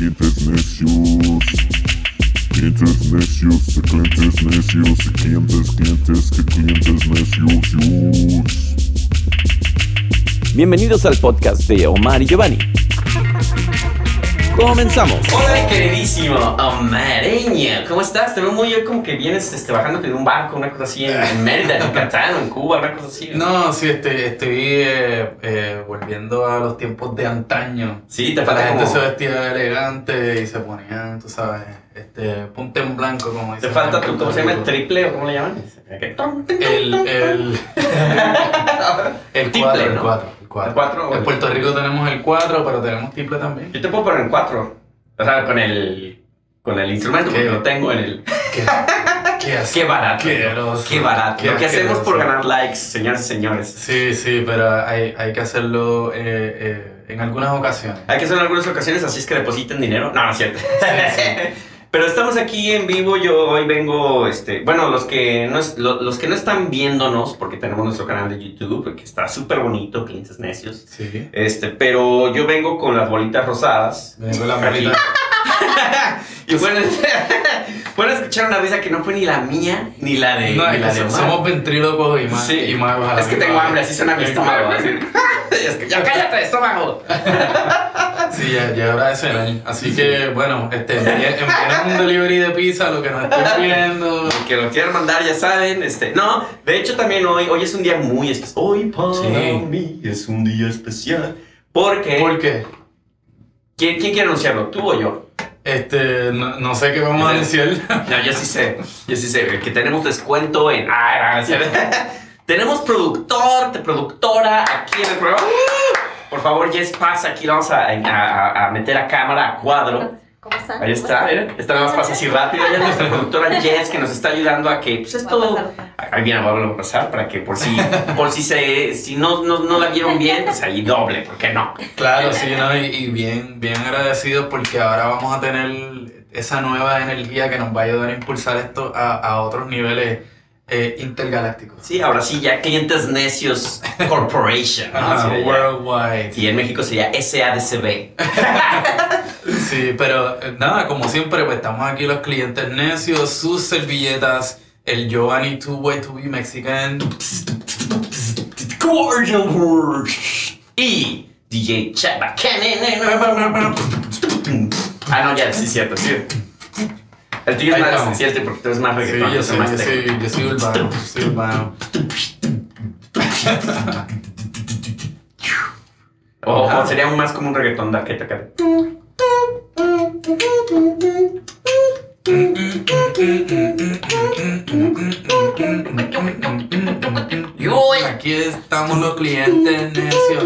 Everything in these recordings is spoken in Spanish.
clientes necios. Clientes necios, de clientes necios, de clientes, clientes, que clientes necios. Bienvenidos al podcast de Omar y Giovanni. Comenzamos. Hola, queridísimo Omareño. ¿Cómo estás? Te veo muy bien como que vienes este, bajando en un barco, una cosa así, en, en Mérida, en Yucatán, en Cuba, una cosa así. No, sí, estoy, estoy eh, eh, volviendo a los tiempos de antaño. Sí, te La falta gente como... se vestía elegante y se ponían, tú sabes, este, punta en blanco, como Te dicen. falta en tu, ¿cómo se llama? Rico. ¿Triple o cómo le llaman? El, el, el Triple, 4, el ¿no? 4, el 4. ¿El cuatro o En el- Puerto Rico tenemos el 4, pero tenemos triple también. Yo te puedo poner en cuatro. O sea, con el, con el instrumento, porque ¿Qué? lo tengo en el... ¿Qué, qué, Qué barato. Qué, barato. qué Lo que hacemos por ganar likes, señoras y señores. Sí, sí, pero hay, hay que hacerlo eh, eh, en algunas ocasiones. Hay que hacerlo en algunas ocasiones, así es que depositen dinero. No, no es cierto. sí. Pero estamos aquí en vivo. Yo hoy vengo, este, bueno, los que no es- lo- los que no están viéndonos, porque tenemos nuestro canal de YouTube, que está súper bonito, clientes necios. Sí. Este, pero yo vengo con las bolitas rosadas. Vengo la bolita. y bueno, bueno, escuchar una risa que no fue ni la mía ni la de, No, ni la de somos ventrílocos y más. Sí. y más Es que tengo hambre, así suena mi estómago. así. Es que, ya cállate, estómago. Sí, ya, ya de cenar. Así que, bueno, este, envíen un delivery de pizza, lo que nos estén viendo. que lo quieran mandar, ya saben. Este, no, de hecho también hoy, hoy es un día muy especial. Hoy para Sí. mí es un día especial. Porque, ¿Por qué? ¿quién, quién quiere anunciarlo? ¿Tú o yo? Este, no, no sé qué vamos a decir. No, yo sí sé, yo sí sé, que tenemos descuento en... Ah, no, tenemos productor, productora aquí en el programa. Por favor, Jess, pasa aquí, vamos a, a- a meter a cámara, a cuadro. ¿Cómo están? Ahí está, mira. Esta nada más pasa así rápido. Ella es nuestra productora Jess que nos está ayudando a que, pues esto. Ahí viene, vamos a pasar para que por si, por si se, si no, no, no la vieron bien, pues ahí doble, ¿por qué no? Claro, sí, ¿no? Y, y bien, bien agradecidos porque ahora vamos a tener esa nueva energía que nos va a ayudar a impulsar esto a, a otros niveles eh, intergalácticos. Sí, ahora sí, ya Clientes Necios Corporation. ¿no? Worldwide. Y en México sería SADCB. Sí, pero eh, nada, como siempre, pues estamos aquí los clientes necios, sus servilletas, el Giovanni Two Way to Be Mexican. Cordial Rush. Y DJ Chaba. Ah, no, ya, sí, cierto, sí. El tuyo es más cierto porque tú eres más Sí, reggaetón. yo soy más yo soy, yo soy urbano, soy urbano. O, o sería más como un reggaetón da que te cae. Aquí estamos los clientes necios.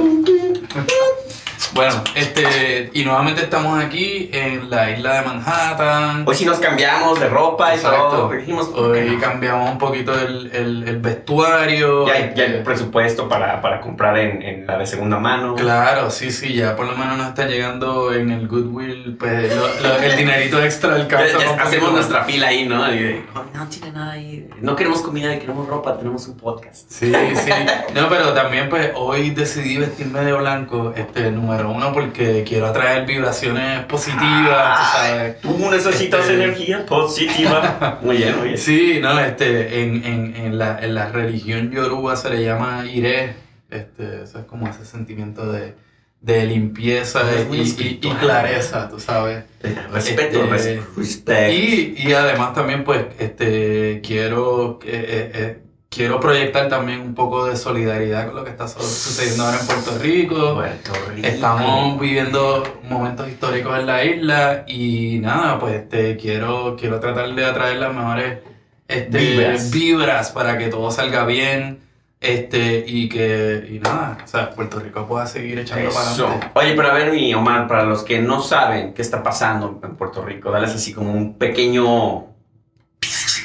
Bueno, este, y nuevamente estamos aquí en la isla de Manhattan. Hoy sí nos cambiamos de ropa y Exacto. todo. Dijimos, ¿por qué Hoy no? cambiamos un poquito el, el, el vestuario. Ya hay, ya hay este, presupuesto para, para comprar en, en la de segunda mano. Claro, sí, sí, ya por lo menos nos está llegando en el Goodwill pues, lo- lo- el dinerito extra del ya hacemos nuestra fila ahí, ¿no? Y de, "Oh, no tiene nada ahí. No queremos comida, queremos ropa, tenemos un podcast. Sí, sí. No, pero también pues hoy decidí vestirme de blanco, este, número uno, porque quiero atraer vibraciones positivas, tú sabes. Tú necesitas Este- energía positiva. Muy bien, muy bien. Sí, no, este, en, en, en, la, en la religión yoruba se le llama ire, este, eso es como ese sentimiento de, de limpieza y, y- y clareza, tú sabes. Respeto, Este, res- respect. Y, y además también pues este quiero eh, eh, eh, quiero proyectar también un poco de solidaridad con lo que está su- sucediendo ahora en Puerto Rico. Puerto Rico. Estamos viviendo momentos históricos en la isla y nada, pues este, quiero, quiero tratar de atraer las mejores este, Vibras. vibras para que todo salga bien este, y que y nada, o sea, Puerto Rico pueda seguir echando para adelante. Oye, pero a ver, mi Omar, para los que no saben qué está pasando en Puerto Rico, dales así como un pequeño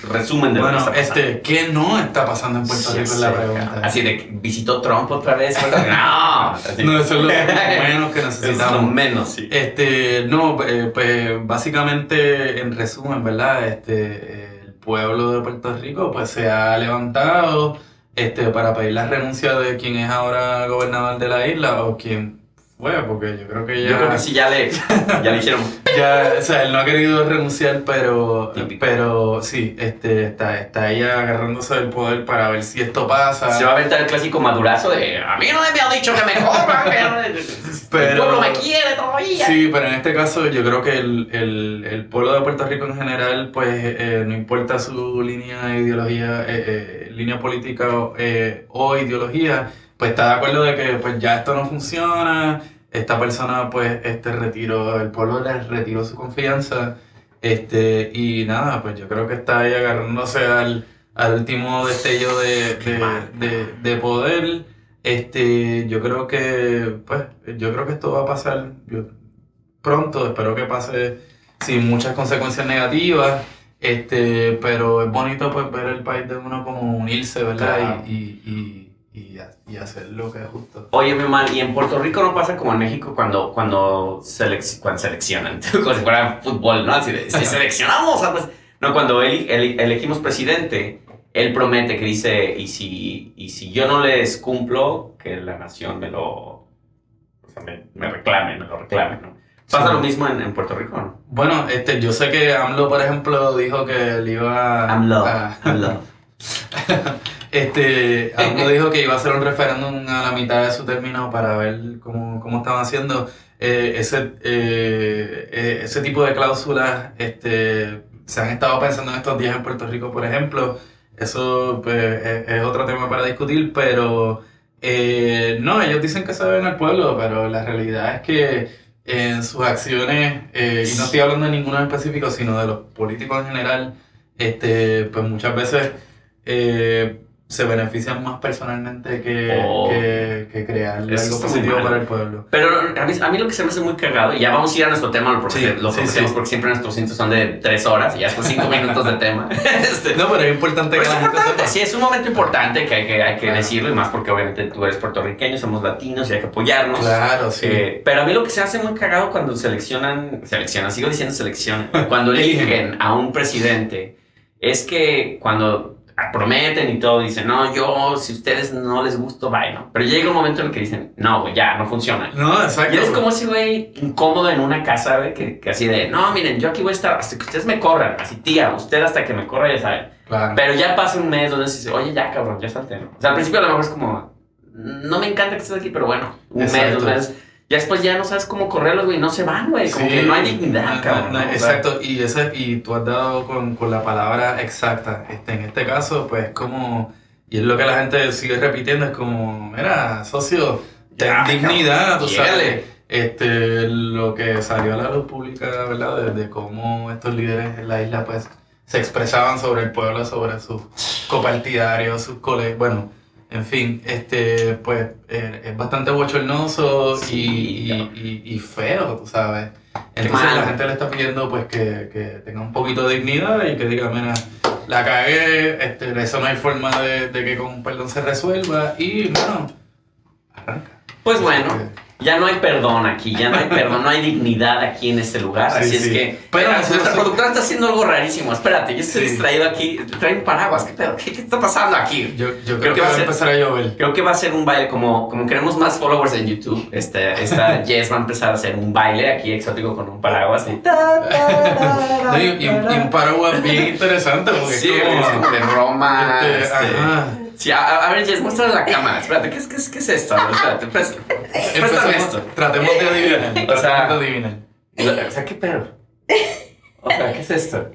resumen de lo que Bueno, está este, ¿qué no está pasando en Puerto Sí, Rico? Es la pregunta. Así de que visitó Trump otra vez. No. No, eso es lo menos que Eso es lo necesitamos. menos, sí. Este, no, eh, pues básicamente en resumen, ¿verdad? Este, el pueblo de Puerto Rico pues se ha levantado este, para pedir la renuncia de quien es ahora gobernador de la isla o quien fue, porque yo creo que ya... Yo creo que sí, ya le, ya le hicieron. Ya, o sea, él no ha querido renunciar, pero, Típico. pero sí, este, está, está ahí agarrándose del poder para ver si esto pasa. Se va a aventar el clásico madurazo de a mí no me han dicho que me corran, que Pero- el pueblo me quiere todavía. Sí, pero en este caso yo creo que el, el, el pueblo de Puerto Rico en general, pues eh, no importa su línea de ideología, eh, eh, línea política eh, o ideología, pues está de acuerdo de que pues ya esto no funciona, esta persona pues este retiró, el pueblo le retiró su confianza, este, y nada, pues yo creo que está ahí agarrándose al, al último destello de, de, de, de poder. Este, yo creo que, pues, yo creo que esto va a pasar yo- pronto, espero que pase sin muchas consecuencias negativas, este, pero es bonito pues ver el país de uno como unirse, ¿verdad? Claro. Y, y, y, y, y hacer lo que es justo. Oye, mi man, y en Puerto Rico no pasa como en México cuando, cuando, selec- cuando seleccionan, como si fuera fútbol, ¿no? Así de, si seleccionamos, ah, pues, no, cuando eli- elegimos presidente, él promete que dice, y si, y si yo no les cumplo, que la nación me lo, o sea, me, me reclame, me lo reclame, ¿no? Pasa lo mismo en, en Puerto Rico, ¿no? Bueno, este, yo sé que AMLO, por ejemplo, dijo que él iba AMLO, a... AMLO. Este, AMLO dijo que iba a hacer un referéndum a la mitad de su término para ver cómo, cómo estaban haciendo. Eh, ese, eh, eh, ese tipo de cláusulas este, se han estado pensando en estos días en Puerto Rico, por ejemplo. Eso pues, es, es otro tema para discutir, pero eh, no, ellos dicen que se deben al pueblo, pero la realidad es que en sus acciones, eh, y no estoy hablando de ninguno en específico, sino de los políticos en general, este, pues muchas veces eh, se benefician más personalmente que, Oh. que, que crear algo positivo para el pueblo. Pero a mí, a mí lo que se me hace muy cagado, y ya vamos a ir a nuestro tema, lo, Sí, prometemos, lo sí, sí. porque siempre nuestros cintos son de tres horas y ya después cinco minutos de tema. Este, No, pero es importante pero que es la gente importante, sepa. sí, es un momento importante que hay que, hay que Claro. decirlo, y más porque obviamente tú eres puertorriqueño, somos latinos y hay que apoyarnos. Claro, sí. Eh, pero a mí lo que se hace muy cagado cuando seleccionan, seleccionan, sigo diciendo seleccionan, cuando eligen a un presidente, es que cuando prometen y todo, dicen, no, yo, si ustedes no les gusto, bye, ¿no? Pero llega un momento en el que dicen, no, güey, ya, no funciona. No, exacto. Y eres como ese güey incómodo en una casa, güey, que, que así de, no, miren, yo aquí voy a estar hasta que ustedes me corran, así, tía, usted hasta que me corra, ya saben. Claro. Pero ya pasa un mes donde se dice, oye, ya, cabrón, ya salte, ¿no? O sea, al principio a lo mejor es como, no me encanta que estés aquí, pero bueno, un mes, dos meses. Ya después ya no sabes cómo correrlos, güey, no se van, güey, como Sí, que no hay dignidad, no, cabrón. exacto, y, ese, y tú has dado con, con la palabra exacta. Este, en este caso, pues como, y es lo que la gente sigue repitiendo, es como, mira, socio, ten dignidad, tú sabes. Este, lo que salió a la luz pública, ¿verdad? De, de cómo estos líderes en la isla, pues, se expresaban sobre el pueblo, sobre sus copartidarios, sus colegas, bueno, en fin, este, pues, eh, es bastante bochornoso y- Sí, y, y, y feo, tú sabes. Entonces la gente le está pidiendo pues que, que tenga un poquito de dignidad y que diga, mira, la cagué, este, eso no hay forma de, de que con perdón se resuelva y bueno, arranca. Pues bueno, ya no hay perdón aquí, ya no hay perdón, no hay dignidad aquí en este lugar. Sí, así es que. Pero nosotros- nuestra productora está haciendo algo rarísimo. Espérate, yo estoy Sí. distraído aquí. Trae un paraguas, ¿qué pedo? ¿Qué, qué está pasando aquí? Yo, yo creo, que, va a ser- empezar a llover. Creo que va a ser un baile, como, como queremos más followers en YouTube, este, esta Jess va a empezar a hacer un baile aquí exótico con un paraguas. y- No, y, y un, y un paraguas bien interesante porque Sí, es como, es como de Roma. este, este. Sí, a, a- ver, Jess, muéstrale la cámara. Espérate, ¿qué es, qué es, qué es esto? A ver, Espérate, préstame Empecemos- esto. Tratemos de adivinar. O sea- tratemos de adivinar. O sea, ¿qué pedo? O sea, ¿qué es esto?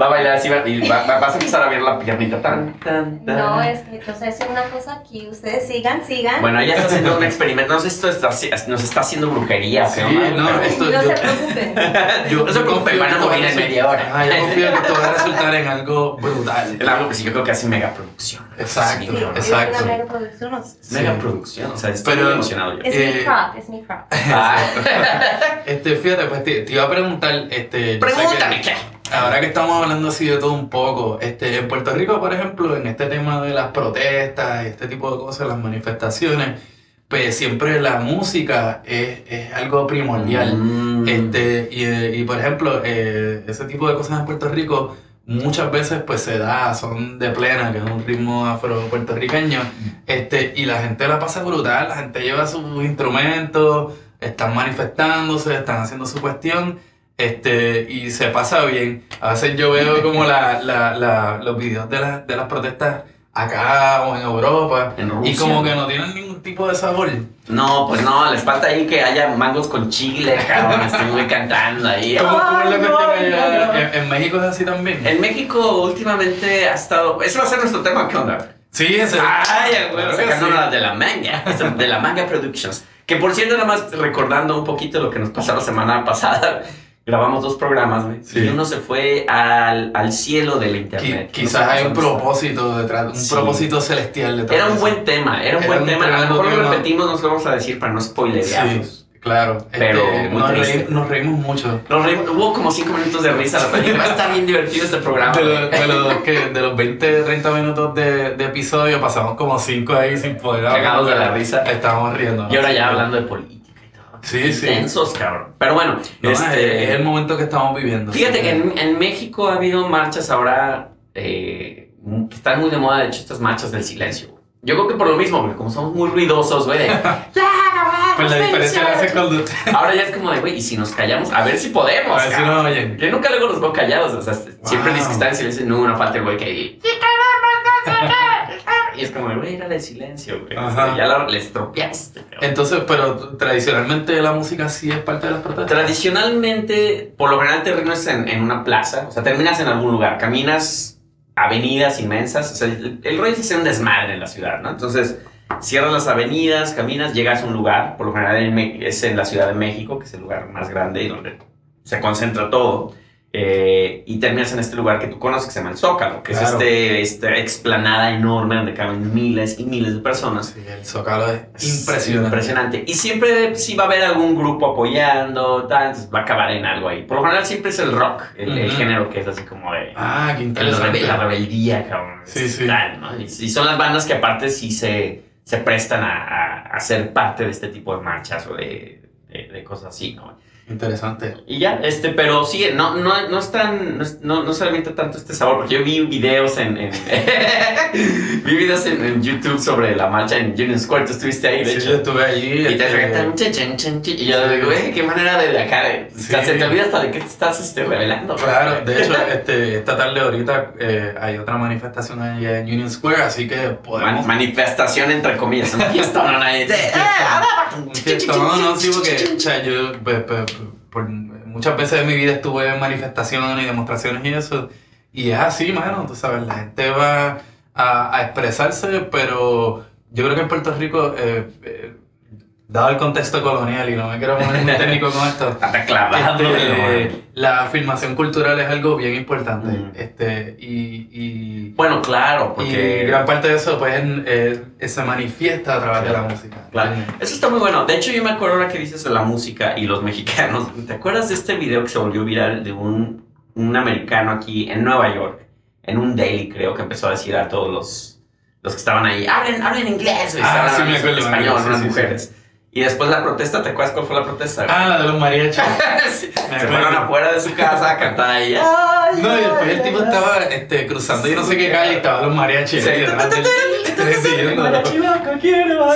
Va a bailar así va- y va- va- vas a empezar a ver la piernita tan, tan, tan. No, es que entonces es una cosa aquí. Ustedes sigan, sigan. Bueno, ella está haciendo un experimento. No sé si esto está, nos está haciendo brujería Sí, onda, no, pero- esto- no yo- se preocupen. Yo, No se preocupen, van a morir en media hora. Yo confío que esto va a resultar en algo brutal. Es algo que sí, yo creo que hace mega producción. Exacto, Sí, exacto. Una mega producción. o sea. O estoy Pero- muy emocionado yo. Es Eh, mi crop, es mi crop. Ah. Este, fíjate, pues te, te iba a preguntar, este, yo sé Pregúntame, ¿qué? Ahora que estamos hablando así de todo un poco, este, en Puerto Rico, por ejemplo, en este tema de las protestas, este tipo de cosas, las manifestaciones, pues siempre la música es, es algo primordial. Mm. Este, y, y, por ejemplo, eh, ese tipo de cosas en Puerto Rico muchas veces pues se da, son de plena, que es un ritmo afro-puertorriqueño, este, y la gente la pasa brutal, la gente lleva sus instrumentos, están manifestándose, están haciendo su cuestión, este, y se pasa bien. A veces yo veo como la, la, la- los videos de, la- de las protestas acá o en Europa, En y Rusia. como que no tienen ningún tipo de sabor. No, pues no, les falta ahí que haya mangos con chile, cabrón. Estoy cantando ahí. ¿Cómo, cómo es la no, no, no. ¿En, en México es así también? En México últimamente ha estado. Ese va a ser nuestro tema, ¿qué onda? Sí, ese. Ay, güey, Claro que sacándonos sí. de la manga, de la manga Productions. Que por cierto, nada más recordando un poquito lo que nos pasó la semana pasada, grabamos dos programas, güey. Sí. Y uno se fue al, al cielo de la Qui- internet. quizás No hay un está. propósito detrás, un Sí. propósito celestial detrás. Era un buen tema, era un Era buen un tema. A lo mejor lo repetimos, nos lo vamos a decir para no spoilerearnos. Sí, claro. Pero Este, nos, triste. reí- nos reímos mucho. Nos reímos- hubo como cinco minutos de risa. La película va a estar bien divertido este programa. De, los, que- de los 20, 30 minutos de, de episodio, pasamos como 5 ahí sin poder hablar. Cagados de la risa. Estábamos riendo. Y ahora ya hablando de política y. Sí, sí. Intensos, cabrón. Pero bueno, No, este, es, el momento que estamos viviendo. Fíjate sí. que en, en México ha habido marchas ahora eh, que están muy de moda, de hecho, estas marchas del silencio. güey. Yo creo que por lo mismo, porque como somos muy ruidosos, güey, de, Pues la diferencia la hace cuando. ahora ya es como de, güey, y si nos callamos, a ver si podemos. A ver si no oyen. Yo nunca luego los veo callados, o sea, siempre dices que están en silencio, no, no falta el güey que... Y es como, güey, era de silencio, güey. Ajá. Ya lo, les tropeaste. cabrón. Entonces, pero tradicionalmente la música sí es parte de las protestas. Tradicionalmente, por lo general, terminas en, en una plaza, o sea, terminas en algún lugar, caminas avenidas inmensas, o sea, el, el rollo es un desmadre en la ciudad, ¿no? Entonces, cierras las avenidas, caminas, llegas a un lugar, por lo general en es en la Ciudad de México, que es el lugar más grande y donde se concentra todo, eh, y terminas en este lugar que tú conoces, que se llama el Zócalo, que Claro. es este, esta explanada enorme donde caben miles y miles de personas. Sí, el zócalo es Es impresionante. Impresionante. Y siempre sí va a haber algún grupo apoyando, tal, va a acabar en algo ahí. Por lo general siempre es el rock, el, género que es así como de... Ah, qué interesante. la rebeldía, cabrón. Sí, sí. tal, ¿no? Y, y son las bandas que aparte sí se, se prestan a, a, a ser parte de este tipo de marchas o de, de, de cosas así, ¿no? Interesante. Y ya, este, pero sí, no, no, no es tan, no, no, se alimenta tanto este sabor, porque yo vi videos en, en vi videos en, en YouTube sobre la marcha en Union Square, tú estuviste ahí, de Sí, hecho. yo estuve allí. Y te este, y yo digo, güey, qué manera de, acá, de- Sí. se te olvida hasta de qué te estás este, revelando. Claro, de hecho, este, esta tarde ahorita eh, hay otra manifestación allá en Union Square, así que Man- podemos... manifestación entre comillas, un fiesta, no, nadie. No, no, sí, porque o sea, yo pues, pues, muchas veces en mi vida estuve en manifestaciones y demostraciones y eso, y es así, mano, tú sabes, la gente va a, a expresarse, pero yo creo que en Puerto Rico, eh, eh, dado el contexto colonial, y no me quiero poner muy técnico con esto. Este, la afirmación cultural es algo bien importante. Mm. Este, y, y, Bueno, claro, y porque. gran parte de eso pues, eh, se manifiesta a través de la música. Claro. Eso está muy bueno. De hecho, yo me acuerdo ahora que dices de la música y los mexicanos. ¿Te acuerdas de este video que se volvió viral de un, un americano aquí en Nueva York? En un daily, creo, que empezó a decir a todos los, los que estaban ahí: hablen, hablen inglés. güey". Ah, sí, me acuerdo, español, unas sí, mujeres. Y después la protesta, ¿te acuerdas cuál fue la protesta? güey? Ah, la de los mariachis. Sí. Se fueron afuera de su casa a cantar ahí. "Ay, No, y después el tipo ay". estaba este, cruzando yo no sé qué calle y estaban los mariachis. Sí.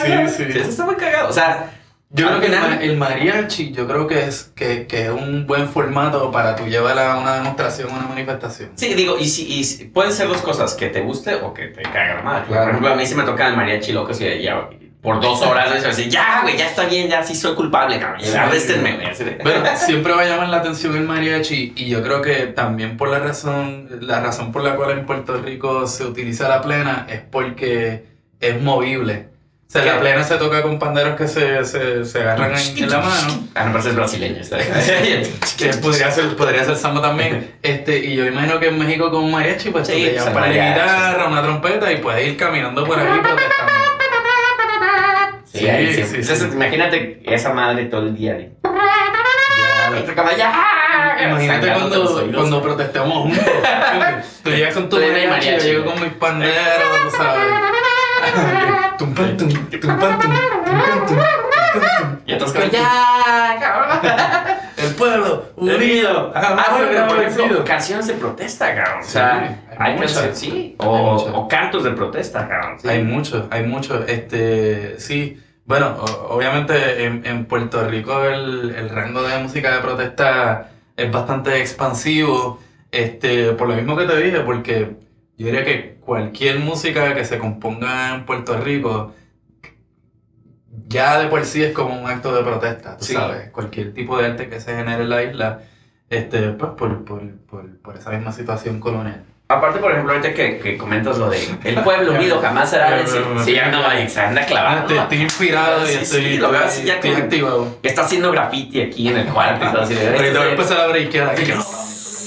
Sí, sí. Sí, eso está muy cagado. O sea, Yo creo que ma- el mariachi, yo creo que es, que, que es un buen formato para tú llevar a una demostración, una manifestación. Sí, digo, y, si, y si- pueden ser dos cosas, que te guste o que te caga la madre. Claro. Por ejemplo, a mí sí me toca el mariachi loco, y ya, por dos horas, me dice, ya, güey, ya está bien, ya sí soy culpable, cabrón. Sí. Arréstenme, güey. así de- Bueno, siempre va a llamar la atención el mariachi y yo creo que también por la razón, la razón por la cual en Puerto Rico se utiliza la plena es porque es movible. O sea, ¿Qué? la plena se toca con panderos que se, se, se agarran en, en la mano. Ah, no, pero es brasileño. Está podría ser, podría ser samba también. Este, y yo imagino que en México con un mariachi, pues tú Sí, te pues, llevas para la guitarra, una trompeta y puedes ir caminando por ahí. Sí, Sí, sí. Entonces, imagínate esa madre todo el día. de- Ya, ya. Imagínate cuando, cuando protestemos juntos. Tú llegas con tu mariachi, yo llego con mis panderos, tú sabes. Tum, pam, tum, tum, pam, tum, tum, pam, tum, tum, tum. Y como, ya, cabrón. El pueblo unido. Ah, bueno, por ejemplo, canciones de protesta, cabrón. O sea, hay muchas. sí. O, cantos de protesta, cabrón. Hay mucho, hay mucho. Este, sí, Bueno, obviamente en, en Puerto Rico el, el rango de música de protesta es bastante expansivo, este, por lo mismo que te dije, porque yo diría que cualquier música que se componga en Puerto Rico ya de por sí es como un acto de protesta, tú Sí. sabes, cualquier tipo de arte que se genere en la isla, este, pues por, por, por, por esa misma situación colonial. Aparte, por ejemplo, ahorita que, que comentas lo de el pueblo unido jamás será vencido. Sí, anda, ahí, se anda Ah, clavado. te- estoy inspirado y estoy, sí, lo veo así ya estoy activado. Está haciendo graffiti aquí en el cuarto y todo así. de, Ahorita voy a este- empezar a breakear aquí.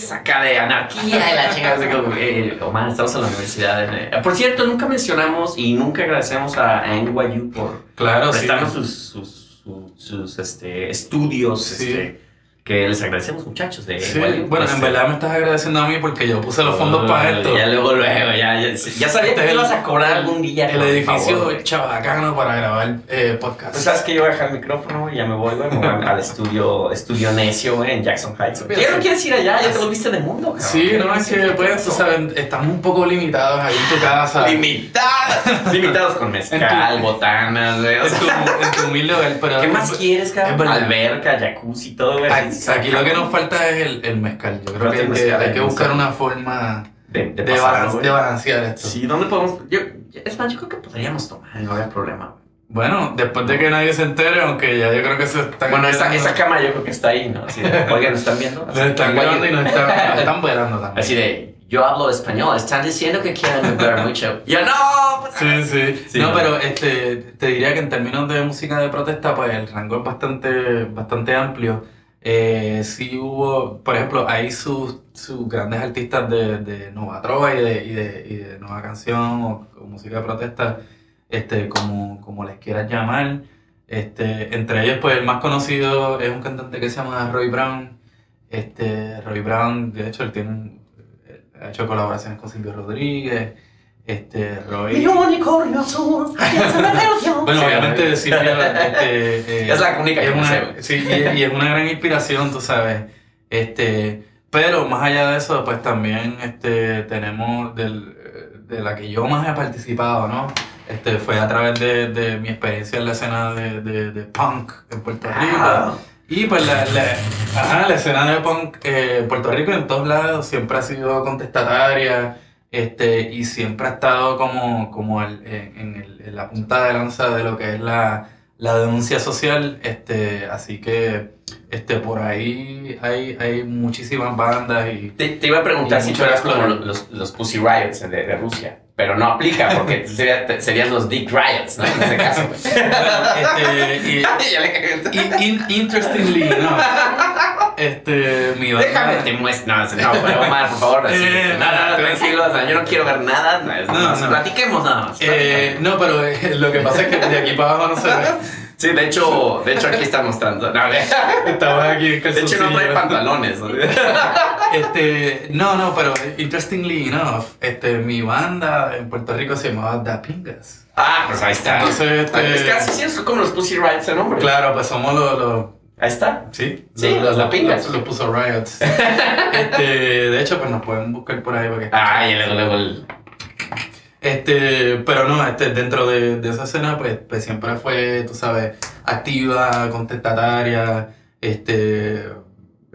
Saca de anarquía y la como, eh, Omar, estamos en la universidad. eh. Por cierto, nunca mencionamos y nunca agradecemos a, NYU por prestarnos sus, sus, sus, este, estudios. Este, que les agradecemos, muchachos. Sí, NYU. bueno, en Este, verdad me estás agradeciendo a mí porque yo puse los fondos para esto. Ya luego, luego, ya, ya, ya sabía que ibas a cobrar algún día. El edificio chabacano para grabar eh, podcast. Pues sabes que yo voy a dejar el micrófono y ya me voy, güey. Me voy al estudio, estudio necio, güey, en Jackson Heights. ¿Qué no quieres ir allá? Ya te lo viste de mundo, cabrón. Sí, no, es que pues, tú sabes, estamos un poco limitados ahí en tu casa. Limitados. Limitados con mezcal, botanas, güey. o En sea, tu, en tu humilde hogar, pero... ¿Qué más quieres, Es cabrón? Alberca, jacuzzi, todo, güey. Aquí, lo que nos falta es el, el mezcal. Yo creo que hay, que mezcal, hay que buscar una forma De, de, de, pasar, balan- güey. de balancear esto. Sí, ¿dónde podemos...? Yo, es más, yo creo que podríamos tomar, no había problema. Bueno, después de que nadie se entere, aunque ya yo creo que se está Bueno, esa, esa cámara yo creo que está ahí, ¿no? Así de, oigan, ¿nos están viendo? Nos están Oye, grabando y nos están, nos están también. Así de, yo hablo español, están diciendo que quieren beber mucho. Yo no, Sí, sí. Sí, no, no. pero este, te diría que en términos de música de protesta, pues el rango es bastante, bastante amplio. Eh, sí hubo, por ejemplo, hay sus, sus grandes artistas de, de Nova Trova y de, y de, y de Nueva Canción o, o música de protesta, este, como, como les quieras llamar. Este, entre ellos, pues el más conocido es un cantante que se llama Roy Brown. Este, Roy Brown, de hecho, él tiene un- ha hecho colaboraciones con Silvio Rodríguez. Este, Roy. unicornio azul, Bueno, Sí, obviamente Silvia este, eh, Es la única que es una-. Sí, y, y es una gran inspiración, tú sabes. Este, pero más allá de eso, pues también este, tenemos del, de la que yo más he participado, ¿no? Este, fue a través de, de mi experiencia en la escena de, de, de punk en Puerto Rico. Y pues la, la, ajá, la escena de punk eh, Puerto Rico en todos lados siempre ha sido contestataria este, y siempre ha estado como, como el- en, el- en la punta de lanza de lo que es la, la denuncia social. Este, así que este, por ahí hay, hay muchísimas bandas y... Te, te iba a preguntar si tú eras como los, los Pussy Riots de, de Rusia, pero no aplica porque sería- serían los Dick Riots, ¿no? En este caso. güey. Este, y, in- interestingly, ¿no? Este, mi banda... Déjame te muestro. No, no, pero Omar, por favor. Así, Eh, nada, no, no, tranquilo, o sea, yo no quiero ver nada. No, No, no, no. Platiquemos nada más. Eh, no, pero eh, lo que pasa es que de aquí para abajo no se ve. Sí, de hecho, de hecho aquí está mostrando. No, de Estamos aquí en hecho no trae pantalones. ¿no? Este, no, no, pero interestingly enough, este, mi banda en Puerto Rico se llamaba Da Pingas. Ah, pues ahí está. Entonces, este- Es casi sí, es como los Pussy Riots el nombre. Claro, pues somos los, los Ahí está. sí, Sí, los Da Pingas. Los, los puso Riots. Este, de hecho, pues nos pueden buscar por ahí porque Ay, y luego, luego el. Este, pero no, este, dentro de, de esa escena, pues, pues siempre fue, tú sabes, activa, contestataria, este,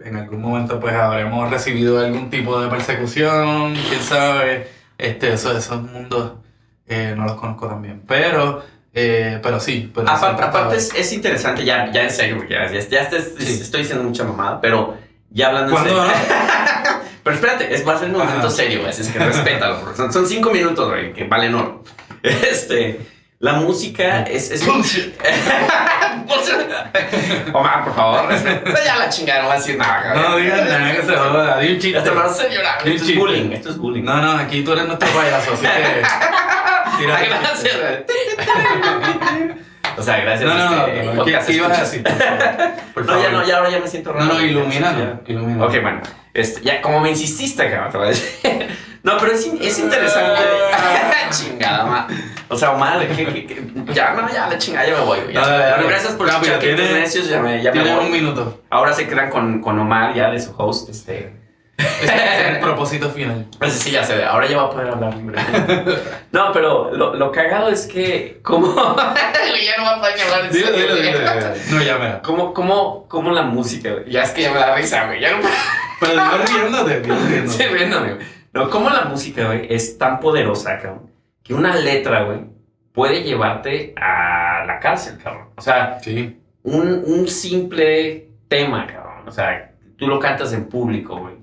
en algún momento pues habremos recibido algún tipo de persecución, quién sabe, este, eso, esos mundos eh, no los conozco también, pero, eh, pero sí. Pero Aparte, aparte es, es interesante, ya, ya en serio, ya, ya, ya te- Sí. estoy diciendo mucha mamada, pero ya hablando en ¿Cuándo serio. no? Pero espérate, es, va a ser un momento serio, así es que respétalo. porque Son, son cinco minutos, güey, que valen oro. Este, la música es... es Omar, por favor, respeta. Ya la chingada, no va a decir nada. No digas nada que se joda, di un chiste. Esto llorar. Esto es bullying, esto es bullying. No, no, aquí tú eres nuestro payaso, así que... un chiste. gracias. O sea, gracias. No, no, no, este, no, ¿qué, podcast qué ibas a escuchas. decir? Por No, ya no, ya ahora ya me siento raro. No, no, Ya. ilumínanos, ilumínanos. Ok, bueno. Este, ya, como me insististe, cabrón, te voy a decir. No, pero es, es interesante. chingada, ma. O sea, Omar, ¿qué, qué, qué? ya, no, ya, la chingada, ya me voy. Ya. Dale, dale. Bueno, gracias por Quintos tiene- Necios, ya me, ya me voy. un minuto. Ahora se quedan con, con Omar ya de su host, este. Ese es el propósito final. Pues sí, ya sé, ahora ya va a poder hablar. No, pero lo, lo cagado es que, ¿cómo? ya no va a poder hablar en serio. No, ya me ¿Cómo, cómo, cómo la música, güey? Ya es que ya me da risa, güey. Ya no Pero digo riéndote, digo riéndote. Sí, riéndome, güey. No, cómo la música, güey, es tan poderosa, cabrón, que una letra, güey, puede llevarte a la cárcel, cabrón. O sea, Sí. un, un simple tema, cabrón. O sea, tú lo cantas en público, güey.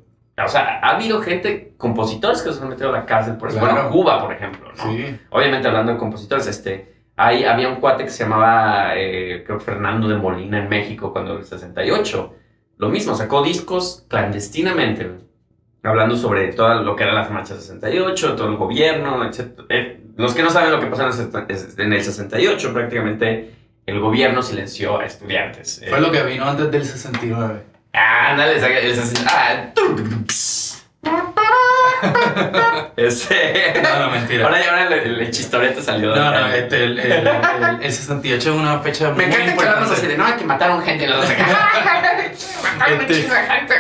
O sea, ha habido gente, compositores que se han metido a la cárcel por eso. Claro. Bueno, Cuba, por ejemplo, ¿no? Sí. Obviamente hablando de compositores, este, hay, había un cuate que se llamaba, eh, creo Fernando de Molina en México cuando el 68. Lo mismo, sacó discos clandestinamente, hablando sobre todo lo que eran las marchas 68, todo el gobierno, etc. Eh, los que no saben lo que pasó en en el 68, prácticamente el gobierno silenció a estudiantes. Fue Eh, lo que vino antes del 69. Ah, ándale, saca el 60 ah. Ese. No, no, mentira. Ahora, ahora el, el chistorete salió. No, no, este, el, el, el, el 68 es una fecha muy Me encanta que hablamos así importante. de no, que mataron gente. No, sé qué. mataron Este- gente,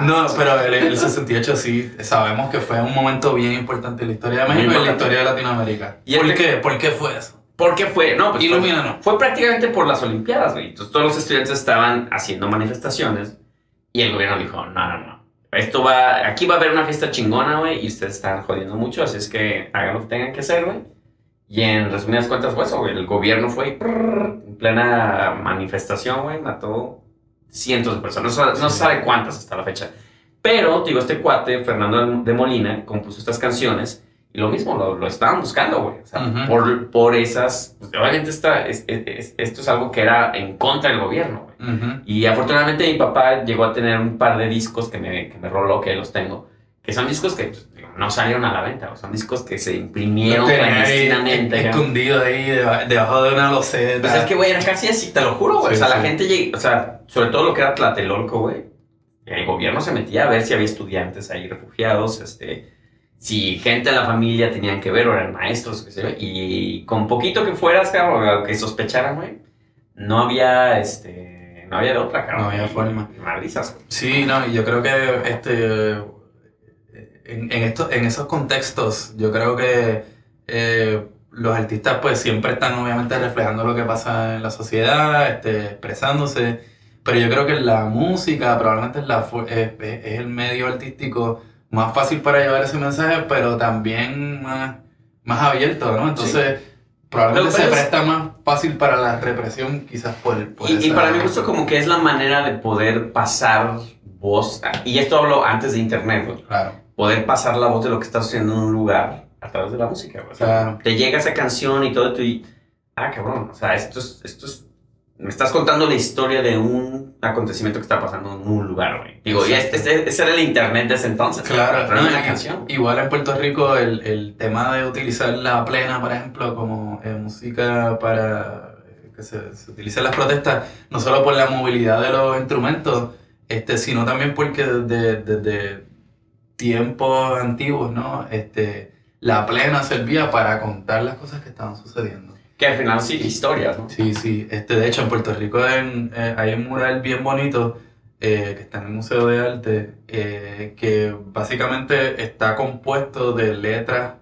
No, pero el, el 68 sí, sabemos que fue un momento bien importante en la historia de México y en la importante. historia de Latinoamérica. Y ¿Por este- qué? ¿Por qué fue eso? ¿Por qué fue? No, pues Ilumínanos. Fue, fue prácticamente por las Olimpiadas, güey. Entonces todos los estudiantes estaban haciendo manifestaciones y el gobierno dijo, no, no, no. Esto va, aquí va a haber una fiesta chingona, güey, y ustedes están jodiendo mucho, así es que hagan lo que tengan que hacer, güey. Y en resumidas cuentas fue eso, güey. El gobierno fue y, prrr, en plena manifestación, güey, mató cientos de personas. No, no sabe cuántas hasta la fecha. Pero, digo, este cuate, Fernando de Molina, compuso estas canciones y lo mismo, lo, lo estaban buscando, güey. O sea, Ujú. por, por esas... pues, obviamente esta, es- es- es- esto es algo que era en contra del gobierno, güey. Ujú. Y afortunadamente mi papá llegó a tener un par de discos que me, que me roló, que los tengo, que son discos que pues, no salieron a la venta, o son discos que se imprimieron clandestinamente. ¿no? escondido ahí deba- debajo de una loseta. Pues es que, güey, era casi así, te lo juro, güey. Sí, o sea, la sí. gente, lleg- o sea, sobre todo lo que era Tlatelolco, güey, el gobierno se metía a ver si había estudiantes ahí refugiados, este, si gente de la familia tenían que ver o eran maestros, qué sé yo, y con poquito que fueras, cabrón, que sospecharan, güey, no había, este, no había de otra, cabrón. No había forma. Sí, no, y yo creo que este, en, en, esto- en esos contextos, yo creo que eh, los artistas pues siempre están obviamente reflejando lo que pasa en la sociedad, este, expresándose, pero yo creo que la música probablemente es, la, es- es el medio artístico más fácil para llevar ese mensaje, pero también más, más abierto, ¿no? Entonces... Probablemente Pero se es- presta más fácil para la represión, quizás por, por Y, y esa- para mi gusto como que es la manera de poder pasar voz, y esto hablo antes de internet, güey. Claro. poder pasar la voz de lo que está sucediendo en un lugar a través de la música. güey. O sea, Claro. Te llega esa canción y todo, y ah, cabrón, o sea, esto es, esto es, me estás contando la historia de un acontecimiento que está pasando en un lugar, güey. Digo, y Exacto. este, ese era el internet de ese entonces. Claro, pero no, y- canción. Igual en Puerto Rico el, el tema de utilizar la plena, por ejemplo, como eh, música para eh, que se, se utilice en las protestas, no solo por la movilidad de los instrumentos, este, sino también porque desde, desde tiempos antiguos, ¿no? Este, la plena servía para contar las cosas que estaban sucediendo. Que al final sí, historias, ¿no? Sí, sí. Este, de hecho, en Puerto Rico eh, hay un mural bien bonito eh, que está en el Museo de Arte, eh, que básicamente está compuesto de letras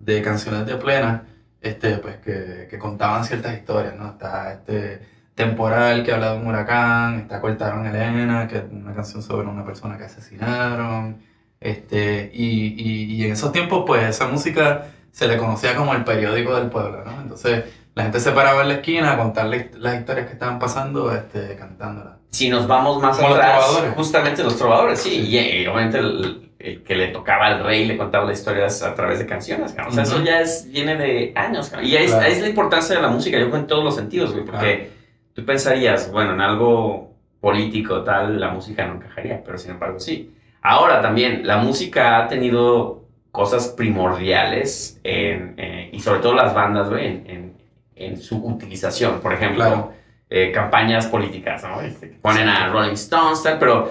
de canciones de plena, este, pues, que, que contaban ciertas historias, ¿no? Está este Temporal, que habla de un huracán, está Cortaron Elena, que es una canción sobre una persona que asesinaron, este, y, y, y en esos tiempos, pues, esa música se le conocía como el periódico del pueblo, ¿no? Entonces, la gente se paraba en la esquina a contar la- las historias que estaban pasando, este, cantándolas. Si nos vamos más Como los atrás, trovadores. justamente los trovadores, sí, Sí. y, eh, obviamente el, el que le tocaba al rey le contaba las historias a través de canciones, cabrón. o sea, eso Ujú. ya es, viene de años, cabrón. y es, Claro. es la importancia de la música, yo creo en todos los sentidos, güey, porque tú pensarías, bueno, en algo político tal, la música no encajaría, pero sin embargo sí. Ahora también, la música ha tenido cosas primordiales en, eh, y sobre todo las bandas, güey, en, en- en su utilización, por ejemplo Claro. eh, campañas políticas, ¿no? Este, ponen a Rolling Stones, tal, pero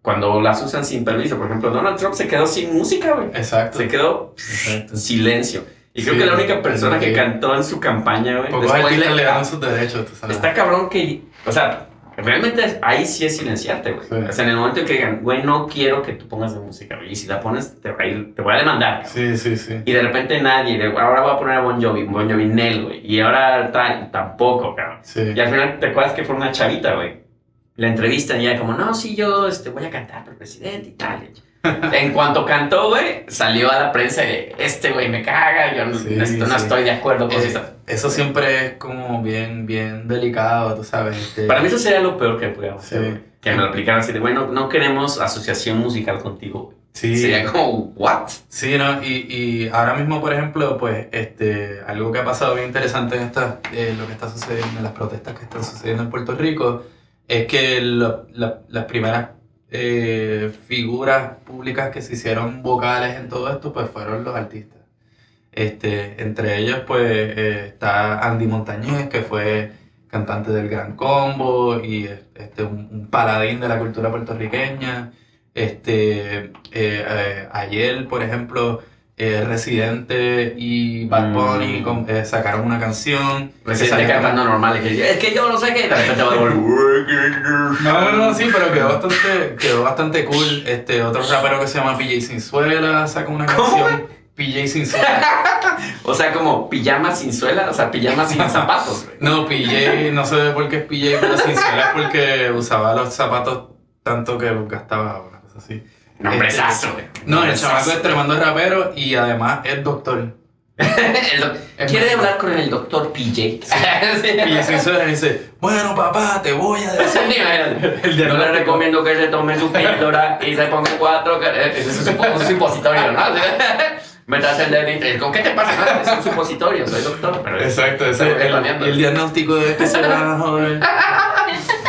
cuando las usan sin permiso, por ejemplo, Donald Trump se quedó sin música, güey. Exacto. Se quedó Exacto. silencio. Y creo Sí, que la única persona que cantó en su campaña, güey, Pocos después le- dan sus derechos, está cabrón que, o sea, realmente ahí sí es silenciarte, güey. Sí. O sea, en el momento en que digan, güey, no quiero que tú pongas de música, güey. Y si la pones, te, va a ir- te voy a demandar. Sí, sí, sí. Y de repente nadie, de- ahora voy a poner a Bon Jovi, Bon Jovi Nel, güey. Y ahora tal, tampoco, cabrón. Sí. Y al final te acuerdas que fue una chavita, güey. La entrevistan y ella como, no, sí, yo este, voy a cantar por el presidente y tal. en cuanto cantó, güey, salió a la prensa y este güey me caga, yo no, Sí, esto no sí. estoy de acuerdo con Eh, eso. eso siempre es como bien, bien delicado, tú sabes. Para mí eso sería lo peor que pudiéramos Sí. hacer. Que me lo aplicaran así de, bueno, no queremos asociación musical contigo, güey. sí, Sería como, ¿what? Sí, ¿no? Y, y ahora mismo, por ejemplo, pues, este, algo que ha pasado bien interesante en esta, eh, lo que está sucediendo, en las protestas que están sucediendo en Puerto Rico, es que lo- la- las primeras eh, figuras públicas que se hicieron vocales en todo esto, pues fueron los artistas. Este, entre ellos, pues, eh, está Andy Montañez, que fue cantante del Gran Combo y este, un, un paladín de la cultura puertorriqueña. Este, eh, ayer, por ejemplo, eh, Residente y Bad Bunny Mm. con- eh, sacaron una canción. Residente cantando normal. que, es que yo no sé qué. y De repente va a volver. No, no, no, sí, pero quedó bastante, quedó bastante cool. Este, otro rapero que se llama PJ Sinzuela sacó una ¿Cómo? canción. PJ Sinzuela. O sea, como pijama sin suela, o sea, pijama sin zapatos, güey. No, PJ, no sé por qué es PJ, pero Sinzuela es porque usaba los zapatos tanto que gastaba, una cosa así. Nombrezazo, güey. No, el chamaco es tremendo rapero y además es doctor. ¿Quiere hablar con el doctor PJ? PJ Sinzuela dice, bueno papá, te voy a decir. El Yo le recomiendo que se tome su píldora y se ponga cuatro. que- Ese es un supositorio, ¿no? Metas el dedito. ¿Con qué te pasa? No, es un supositorio, soy doctor. Pero Exacto, es el, el diagnóstico de que se va a joder.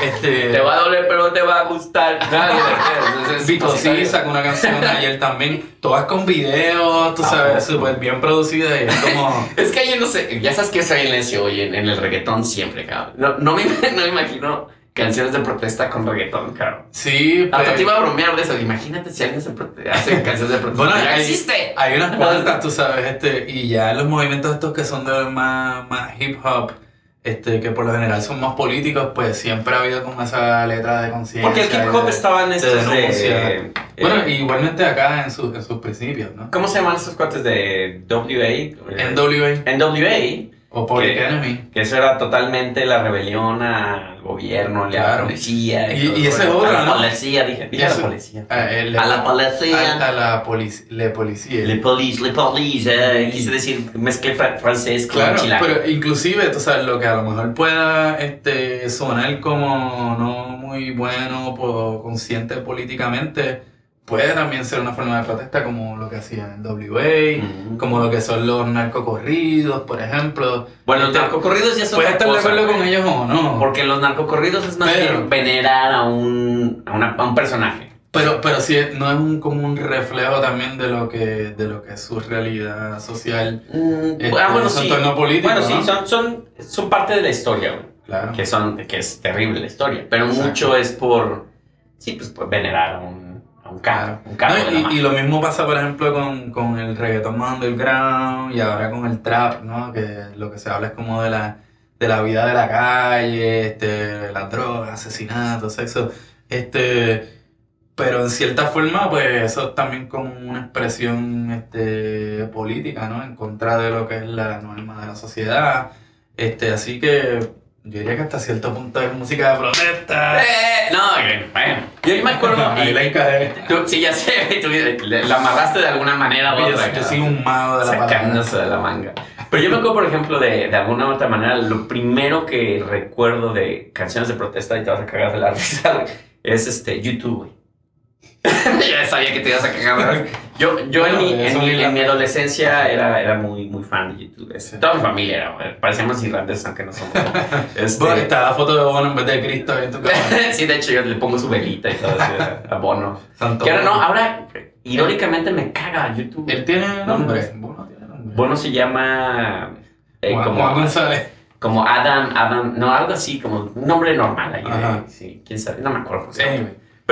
Este, Te va a doler, pero te va a gustar. Vico sí sacó una canción ayer también, todas con videos, tú sabes, súper bien producida y es como... Es que yo no sé, ya sabes que soy necio hoy en, en el reggaetón siempre, cabrón. No, no, me, no me imagino canciones de protesta con reggaetón, cabrón. Sí, Hasta pues, te iba a bromear de eso. Imagínate si alguien se hace canciones de protesta. Bueno, ya hay- existe. hay unas cuantas, tú sabes, este, y ya los movimientos estos que son de más, más hip hop, este, que por lo general son más políticos, pues siempre ha habido como esa letra de conciencia. Porque el hip hop de- estaba en estos de... eh, Bueno, igualmente acá en, su- en sus principios, ¿no? ¿Cómo se llaman estos cuates de WA? NWA NWA. O Public ¿Qué? Enemy. Que eso era totalmente la rebelión al gobierno, a la Claro. policía. Y- y eso. esa es otra, A la ¿no? policía, dije. Dije Y a la policía. A, el- A la policía. A, a la polic le policía. Le police, le police. eh, quise decir, mezclé fra- francés con Claro, chilango. pero inclusive, tú sabes, lo que a lo mejor pueda este, sonar como no muy bueno o consciente políticamente, puede también ser una forma de protesta como lo que hacían en WA, Mm. como lo que son los narcocorridos, por ejemplo. Bueno, los Este, narcocorridos ya son Puedes estar de acuerdo con güey. ellos o no. Porque los narcocorridos es más Pero- bien venerar a un, a, una- a un personaje. Pero, pero sí, no es un, como un reflejo también de lo que, de lo que es su realidad social. Mm, este, ah, bueno, su sí. entorno político, Bueno, sí, ¿no? son, son, son parte de la historia. Claro. Que, son, que es terrible la historia. Pero Exacto. mucho es por, sí, pues por venerar a un, un carro. Un carro No, de la y, mafia. y lo mismo pasa, por ejemplo, con, con el reggaetón más underground y ahora con el trap, ¿no? Que lo que se habla es como de la, de la vida de la calle, este, las drogas, asesinatos, sexo. Este, pero en cierta forma, pues eso es también como una expresión este, política, ¿no? En contra de lo que es la norma de la sociedad. Este, así que yo diría que hasta cierto punto es música de protesta. Eh, no, bueno. Yo me acuerdo. Y- la tú- sí, ya sé. tú la amarraste de alguna manera u Yo, otra. yo cabrón. soy un mago de la sacándose de la manga. Pero yo me acuerdo, por ejemplo, de, de alguna u otra manera, lo primero que recuerdo de canciones de protesta, y te vas a cagar de la risa, güey, es este, YouTube, güey. Ya sabía que te ibas a cagar. Yo, yo en, Bueno, mi, en, eso mi, ni la- en mi adolescencia era, era muy, muy fan de YouTube. Sí. Toda mi familia era, parecíamos irlandeses, aunque no somos. Este, Bueno, está la foto de Bono en vez de Cristo en tu sí, de hecho, yo le pongo su velita y todo así a, Bono. Santo Que ahora no, ahora, irónicamente, me caga YouTube. Él tiene nombre. No, Bono tiene nombre. Bono se llama. eh, Juan- como, Juan González. como Adam, Adam, no, algo así, como un nombre normal ahí. De- sí, quién sabe, no me acuerdo. Sí.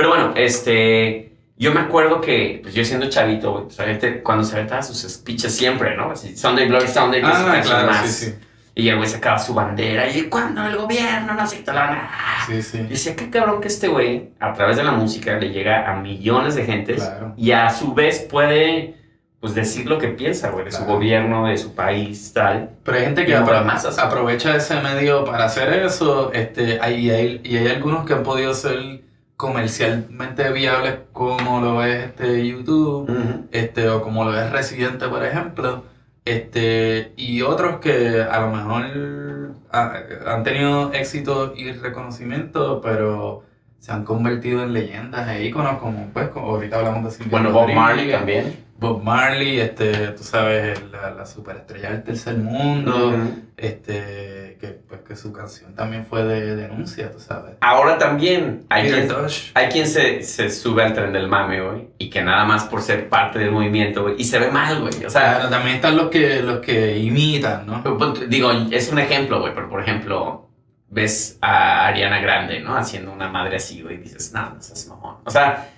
Pero bueno, este. Yo me acuerdo que, pues yo siendo chavito, güey, pues, la gente cuando se aventaba sus speeches siempre, ¿no? Así, Sunday Bloody Sunday, que Ah, claro, más, sí, sí. Y el güey sacaba su bandera y cuando el gobierno no acepta la. Sí, sí. Y decía, qué cabrón que este güey, a través de la música, le llega a millones de gentes Claro. y a su vez puede, pues, decir lo que piensa, güey, de su Claro. gobierno, de su país, tal. Pero hay gente que Y apro- masas. aprovecha ese medio para hacer eso. Este, hay, hay- y hay algunos que han podido ser comercialmente viables, como lo es este YouTube, este, o como lo es Residente, por ejemplo. Este, y otros que a lo mejor ha- han tenido éxito y reconocimiento, pero se han convertido en leyendas e íconos, como pues como ahorita hablamos de Silvio Bueno, Bob. Marley también. Bob Marley, este, tú sabes, la, la superestrella del tercer mundo, Ujú. este, que, pues, que su canción también fue de denuncia, tú sabes. Ahora también hay Peter quien, Tosh. hay quien se, se sube al tren del mame, güey, y que nada más por ser parte del movimiento, güey, y se ve mal, güey. O sea, Claro, también están los que, los que imitan, ¿no? Pues, Digo, es un ejemplo, güey, pero por ejemplo, ves a Ariana Grande, ¿no? Haciendo una madre así, güey, y dices, no, no seas mamón. O sea,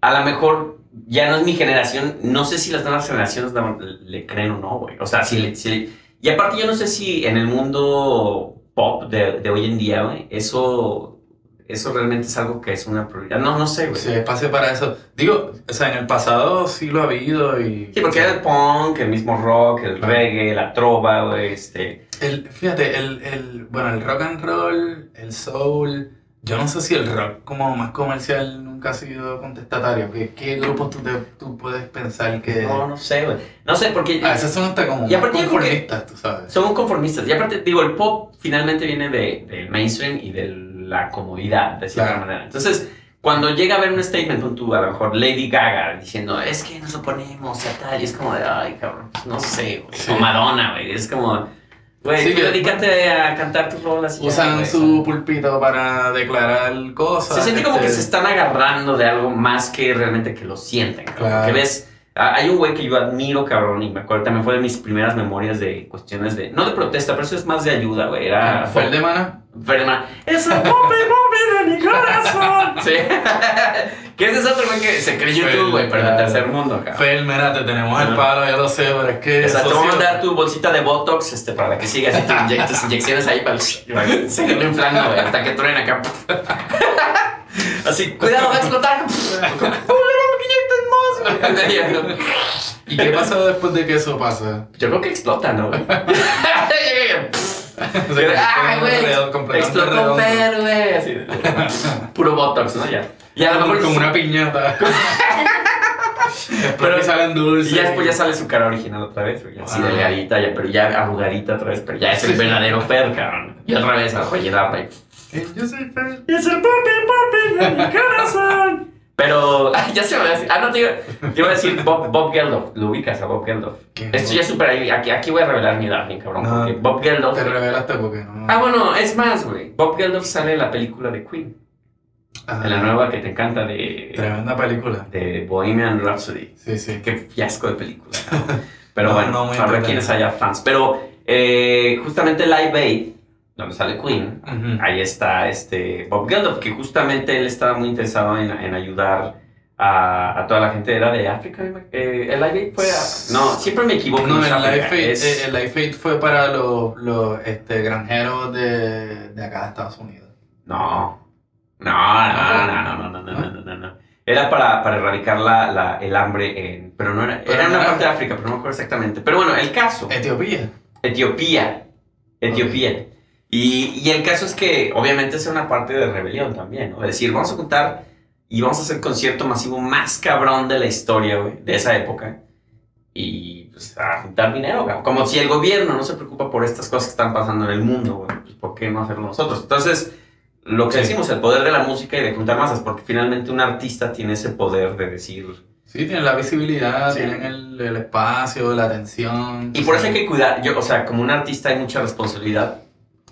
a lo mejor ya no es mi generación, no sé si las nuevas generaciones le creen o no, güey. O sea, si, le- si le- Y aparte yo no sé si en el mundo pop de, de hoy en día, güey, eso, eso realmente es algo que es una prioridad. No, no sé, güey. Sí, espacio para eso. Digo, o sea, en el pasado sí lo ha habido y... Sí, porque era el punk, el mismo rock, el reggae, la trova, güey, este... El, fíjate, el, el, bueno, el rock and roll, el soul, yo no sé si el rock como más comercial nunca ha sido contestatario. ¿Qué, qué grupos tú, te, tú puedes pensar que... No, no sé, güey. No sé, porque... A veces son hasta como Y aparte conformistas, tú sabes. Son conformistas. Y aparte, digo, el pop finalmente viene de- del mainstream y de la comodidad, de cierta Claro. manera. Entonces, cuando llega a ver un statement, pon tú, a lo mejor Lady Gaga diciendo, es que nos oponemos a tal, y es como de, ay, cabrón, no sé, güey. Sí. O Madonna, güey. Es como, güey, Sí, tú que- dedícate a cantar tus rolas. ya, Usan su pulpito para declarar cosas. Se siente como que este, se están agarrando de algo más que realmente que lo sienten. Claro. Que ves, hay un güey que yo admiro, cabrón, y me acuerdo, también fue de mis primeras memorias de cuestiones de, no de protesta, pero eso es más de ayuda, güey. Era ¿Fue el de Mana? Es el popi de mi corazón. Sí. que ese es otro güey que se cree YouTube, güey, pero de Claro. tercer mundo, cabrón. Fel, mira, te tenemos el palo, ya lo sé, pero es que... Exacto, socio- vamos a dar tu bolsita de Botox este, para que sigas y te tus inyecciones ahí para, para que se inflando, güey, hasta que truene acá. Así, cuidado, va a explotar. ¡Oh, no me inyecten más! ¿Y qué pasa después de que eso pasa? Yo creo que explota, ¿no? Explotó. Fer, güey. Así. Puro Botox, ¿no? Ya. Y a lo mejor como una piñata. pero salen dulces. Y ya después ya sale su cara original otra vez, güey. Así Wow. delgadita, ya, pero ya arrugadita otra vez, pero ya es el verdadero Fer, cabrón. Y otra vez a rellenarla. y- Eh, Yo soy Fel. Es el papi papi de mi corazón. Pero, ay, ya se me va a decir. Ah, no, te iba, te iba a decir Bob, Bob Geldof. Lo ubicas a Bob Geldof. ¿Qué? Esto ya es súper ahí. Aquí, aquí voy a revelar mi edad, bien cabrón. No. Porque Bob Geldof. Te revelaste porque no. Ah, bueno, es más, güey. Bob Geldof sale en la película de Queen. Ah, En la nueva que te encanta de, Tremenda película. de Bohemian Rhapsody. Sí, sí. Qué fiasco de película. Pero No, bueno, no, entretenida. quienes haya fans. Pero eh, justamente Live Aid, donde sale Queen, Ujú. ahí está este Bob Geldof, que justamente él estaba muy interesado en, en ayudar a, a toda la gente. Era de África. Eh, el Live fue. a- no, siempre me equivoco. No, es el Life Aid, es- eh, el Aid fue para los, los este, granjeros de, de acá de Estados Unidos. No. No, no, no, no, no, no, no, no, no, no. Era para, para erradicar la, la- el hambre en... Pero no era... Pero Era no una era- parte de África, pero no me acuerdo exactamente. Pero bueno, el caso... Etiopía. Etiopía. Etiopía. Y, y el caso es que obviamente es una parte de rebelión también, ¿no? Es decir, vamos a juntar y vamos a hacer el concierto masivo más cabrón de la historia, güey, de esa época. Y pues a juntar dinero, güey. Como si el gobierno no se preocupa por estas cosas que están pasando en el mundo, güey. Pues ¿por qué no hacerlo nosotros? Entonces, lo que Sí. decimos, el poder de la música y de juntar masas, porque finalmente un artista tiene ese poder de decir... Sí, tienen la visibilidad, Sí. tienen el, el espacio, la atención. Y por eso hay que cuidar, yo, o sea, como un artista hay mucha responsabilidad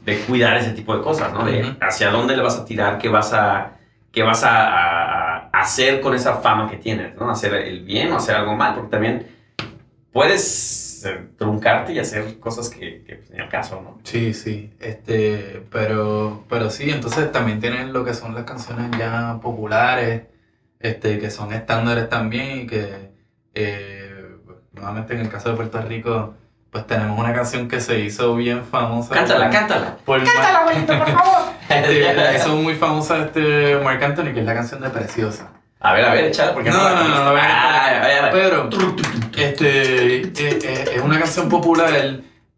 de cuidar ese tipo de cosas, ¿no? De hacia dónde le vas a tirar, qué vas a, qué vas a, a- a hacer con esa fama que tienes, ¿no? Hacer el bien o hacer algo mal, porque también puedes eh, truncarte y hacer cosas que, que pues, al caso, ¿no? Sí, sí, este, pero, pero sí, entonces también tienen lo que son las canciones ya populares, este, que son estándares también y que, eh, nuevamente en el caso de Puerto Rico, pues tenemos una canción que se hizo bien famosa. Cántala, cántala. Por Cántala, abuelito, por favor. Este, la hizo muy famosa este Marc Anthony, que es la canción de Preciosa. A ver, a ver, échala, porque No, no, no, no, no, Ah. Pero, este, eh, eh, es una canción popular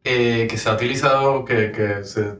eh, que se ha utilizado, que, que se-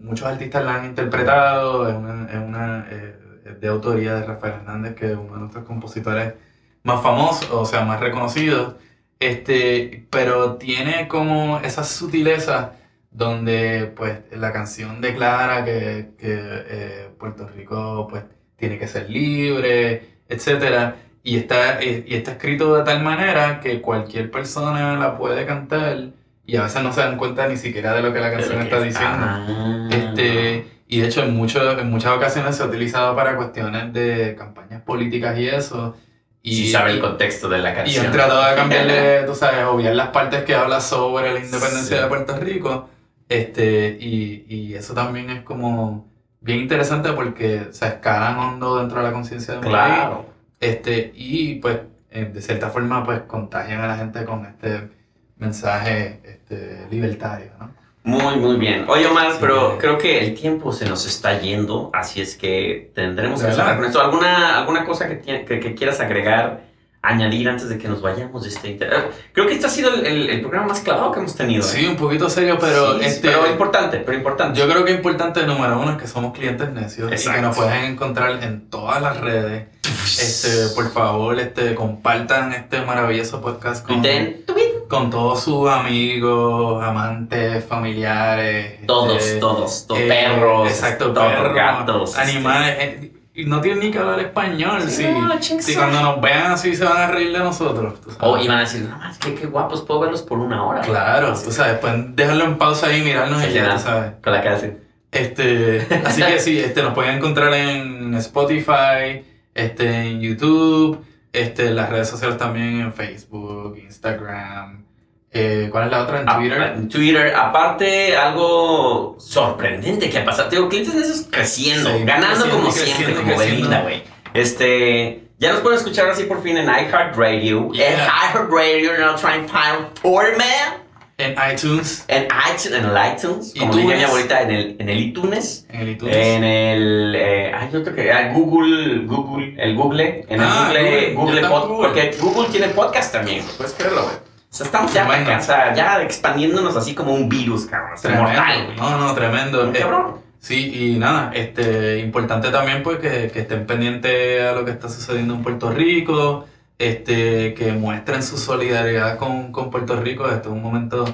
muchos artistas la han interpretado, es una, es una, eh, es de autoría de Rafael Hernández, que es uno de nuestros compositores más famosos, o sea, más reconocidos, este, pero tiene como esas sutilezas donde pues la canción declara que, que, eh, Puerto Rico pues tiene que ser libre, etcétera y está, y está escrito de tal manera que cualquier persona la puede cantar y a veces no se dan cuenta ni siquiera de lo que la canción está diciendo. Ah. Este, y de hecho en, mucho- en muchas ocasiones se ha utilizado para cuestiones de campañas políticas y eso. Y, sabe el y- contexto de la y canción. han tratado de cambiarle, tú sabes, obviar las partes que habla sobre la independencia Sí. de Puerto Rico. Este, y, y eso también es como bien interesante porque se escalan hondo dentro de la conciencia de un país. Claro. Este, y pues, eh, de cierta forma, pues contagian a la gente con este mensaje este, libertario, ¿no? Muy, muy bien. Oye, Omar, Sí. pero creo que el tiempo se nos está yendo, así es que tendremos que cerrar con esto. ¿Alguna, alguna cosa que, tiene- que, que quieras agregar, añadir antes de que nos vayamos de este eh, Creo que este ha sido el, el- el programa más clavado que hemos tenido. ¿eh? Sí, un poquito serio, pero, Sí, este, pero importante, pero importante. yo creo que importante, número uno, es que somos clientes necios y que Exacto. nos pueden encontrar en todas las redes. Este, por favor, este, compartan este maravilloso podcast con, tuit. Con todos sus amigos, amantes, familiares. este, Todos, todos, todos, eh, perros, exacto, todos, perros, gatos, este. animales. eh, y no tienen ni que hablar español. Sí, Si, no, si cuando nos vean así se van a reír de nosotros. tú sabes. O iban a decir, no más, qué, qué guapos, puedo verlos por una hora. Claro, tú sabes, pueden dejarlo en pausa ahí y mirarnos y Sí, ya, tú sabes. Con la cara así. Este, así que sí, este, nos pueden encontrar en Spotify, este, en YouTube, este, las redes sociales también, en Facebook, Instagram. Eh, ¿Cuál es la otra? En Ah, Twitter. En Twitter, aparte, algo sorprendente que ha pasado. Tengo clientes de esos creciendo, Sí, ganando creciendo, como creciendo, siempre, como creciendo. Belinda, güey. Este. Ya nos pueden escuchar así por fin en iHeartRadio. Yeah. En iHeartRadio, now trying to find Tour Man. En iTunes, En iTunes, en el iTunes. Como diría mi abuelita, en el, en el iTunes. en el iTunes. En el. Eh, hay otro que. ah, Google. Google. El Google. En el Ah, Google. Google, Google, ya está Pod- Google. Porque Google tiene podcast también. Puedes creerlo, güey. O sea, estamos ya, acá, o sea, ya expandiéndonos así como un virus, cabrón. mortal, Tremendo. güey. No, no, tremendo. Eh, cabrón. Sí, y nada, este, importante también pues que, que estén pendientes a lo que está sucediendo en Puerto Rico, este, que muestren su solidaridad con, con Puerto Rico, este es un momento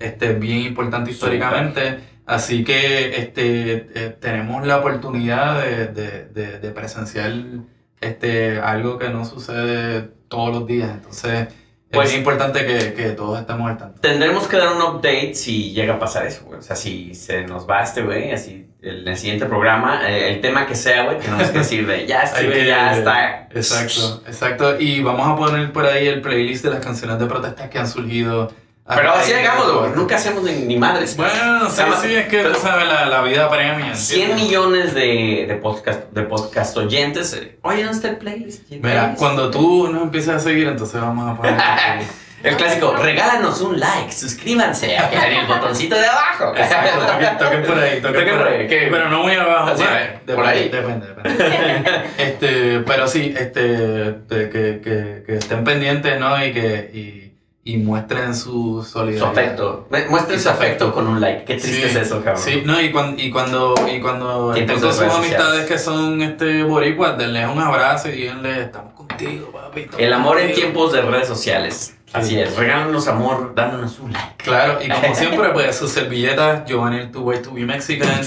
este, bien importante históricamente, así que este, eh, tenemos la oportunidad de, de, de, de presenciar este, algo que no sucede todos los días, entonces Pues- es importante que, que todos estemos al tanto. Tendremos que dar un update si llega a pasar eso, güey. O sea, si se nos va este, güey, así, en el siguiente programa, eh, el tema que sea, güey, tenemos que decir de, ya este, güey, ya está. Exacto, exacto. Y vamos a poner por ahí el playlist de las canciones de protestas que han surgido. A Pero así de hagámoslo, todo güey. esto. Nunca hacemos ni, ni madres. Bueno, sí, Además, sí, es que tú sabes, la, la vida premia. 100 ¿entiendes? millones de, de, podcast, de podcast oyentes. eh, Oye, ¿dónde está el playlist? ¿Y el Mira, playlist? cuando tú nos empieces a seguir, entonces vamos a poner. El clásico, regálanos un like, suscríbanse en el botoncito de abajo. Exacto, toquen, toquen por ahí, toquen, Toquen por por ahí. Pero no muy abajo, Así, ¿sabes? por Depende, ahí. Depende, depende. este, pero sí, este, de que, que, que estén pendientes, ¿no? Y que y, y muestren su Su solidaridad. afecto. Mu- Muestren su afecto con un like. Qué triste Sí, es eso, cabrón. Sí, no, y cuando, y cuando, y cuando de sus amistades que son este boricuas, denles un abrazo y díganle, estamos contigo, papi. estamos El amor en contigo". tiempos de redes sociales. Así es. Regálanos amor dándonos un like. Claro, y como siempre, pues sus servilletas, Giovanni Two Way to Be Mexican.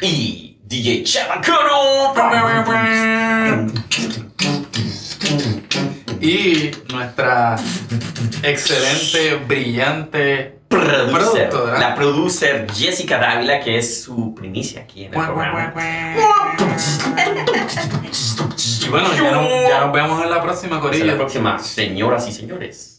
Y DJ Chavacano. Y nuestra excelente, brillante Producer. Productora. La producer Jessica Dávila, que es su primicia aquí en el programa. Y bueno, ya, no- ya nos vemos en la próxima, Hasta la Corilla. próxima, señoras y señores.